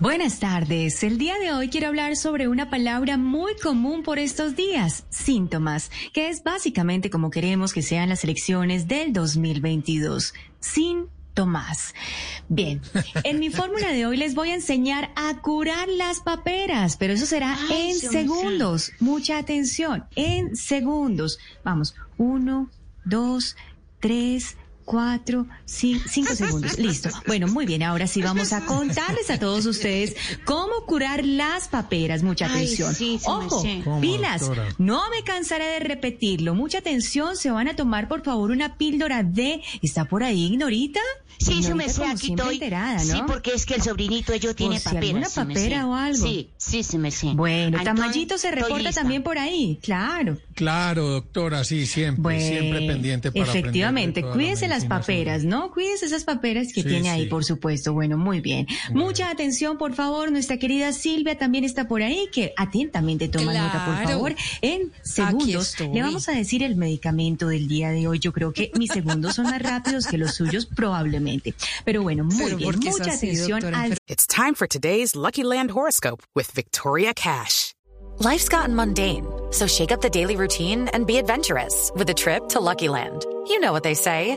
Buenas tardes. El día de hoy quiero hablar sobre una palabra muy común por estos días, síntomas, que es básicamente como queremos que sean las elecciones del 2022. Síntomas. Bien, en mi fórmula de hoy les voy a enseñar a curar las paperas, pero eso será Ay, en segundos. Mucha atención, en segundos. Vamos, uno, dos, tres, cuatro, ci- cinco segundos. Listo. Bueno, muy bien. Ahora sí vamos a contarles a todos ustedes cómo curar las paperas. Mucha Ay, atención. sí, Ojo, sé. ¿Cómo, pilas. doctora? No me cansaré de repetirlo. Mucha atención. Se van a tomar, por favor, una píldora de. ¿Está por ahí, Ignorita? Sí, eso me Ignorita sé, como aquí estoy. enterada, ¿no? Sí, porque es que el sobrinito de yo tiene si sí me papera o algo. Sí, sí, se me sé. Bueno, Entonces, Tamayito se reporta también por ahí. Claro. Claro, doctora, sí, siempre, Bueno, siempre pendiente para efectivamente, toda la las paperas, sobre- ¿no? Cuídese esas paperas que Sí, tiene ahí, sí. por supuesto. Bueno, muy bien. Mucha atención, por favor. Nuestra querida Silvia también está por ahí, que atentamente toma nota, por Claro. favor. En segundos le vamos a decir el medicamento del día de hoy. Yo creo que mis segundos son más rápidos que los suyos, probablemente. Pero bueno, muy Pero bien. ¿por qué es Mucha así, atención al It's time for today's Lucky Land horoscope with Victoria Cash. Life's gotten mundane, so shake up the daily routine and be adventurous with a trip to Lucky Land. You know what they say.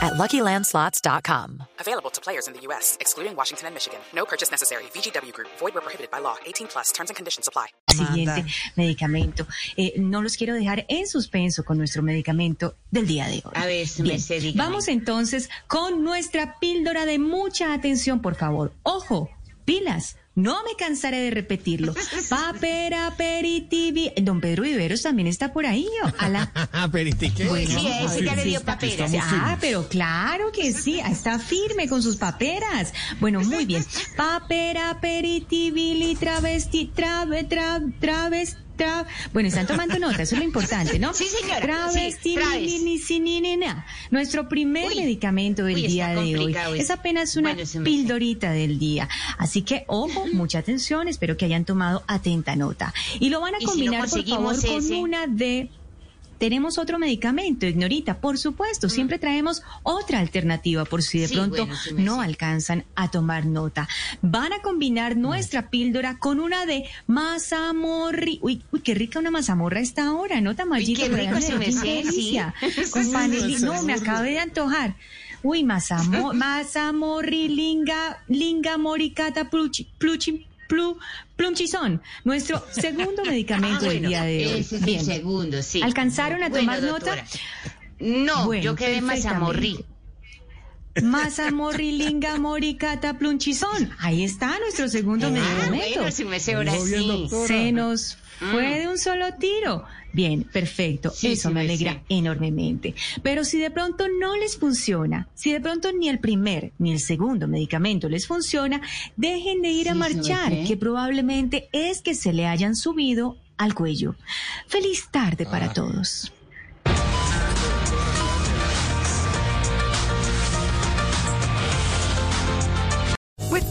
at LuckyLandSlots.com. Available to players in the U.S., excluding Washington and Michigan. No purchase necessary. VGW Group. Void where prohibited by law. 18 plus. Terms and conditions apply. siguiente medicamento. Eh, no los quiero dejar en suspenso con nuestro medicamento del día de hoy. A ver, Bien, vamos entonces con nuestra píldora de mucha atención, por favor. Ojo, pilas. No me cansaré de repetirlo. Papera aperitivi. Don Pedro Viveros también está por ahí. ¿o? A la- Aperitique. Bueno, Sí, a ese ya le dio está- paperas. Ah, pero claro que sí, está firme con sus paperas. Bueno, muy bien. Papera, aperitivili, travesti, trave, tra, traves, Bueno, están tomando nota, eso es lo importante, ¿no? Sí, señora, Travesti, sí, ni, ni, si, ni. Nuestro primer Uy, medicamento del uy, día de hoy es apenas una Bueno, pildorita del día. Así que, ojo, mucha atención, espero que hayan tomado atenta nota. Y lo van a Y si no combinar, por favor, conseguimos con ese? una de tenemos otro medicamento, Ignorita, por supuesto, siempre traemos otra alternativa por si de Mm. Sí, pronto bueno, sí me no sé. alcanzan a tomar nota. Van a combinar nuestra píldora con una de mazamorri. Uy, uy, qué rica una mazamorra esta ahora, ¿no, Tamayito? Qué rico se me sé, sí. Con. No, me acabé de antojar. Uy, mazamo, mazamorri, linga, linga moricata, pluchi, pluchi, plu, plumchizón. Nuestro segundo medicamento del día de hoy. Ah, Ese es Bien. el segundo, sí. ¿Alcanzaron a Bueno, tomar nota? doctora. No, Bueno, yo quedé más amorrí. Perfectamente. Mazamorrilinga moricata plunchizón. Ahí está nuestro segundo Ah, medicamento. bueno, si me sé ahora sí. Se nos fue de un solo tiro. Bien, perfecto. Sí, Eso sí me alegra enormemente. Pero si de pronto no les funciona, si de pronto ni el primer ni el segundo medicamento les funciona, dejen de ir a marchar, que probablemente es que se le hayan subido al cuello. Feliz tarde para Ah. todos.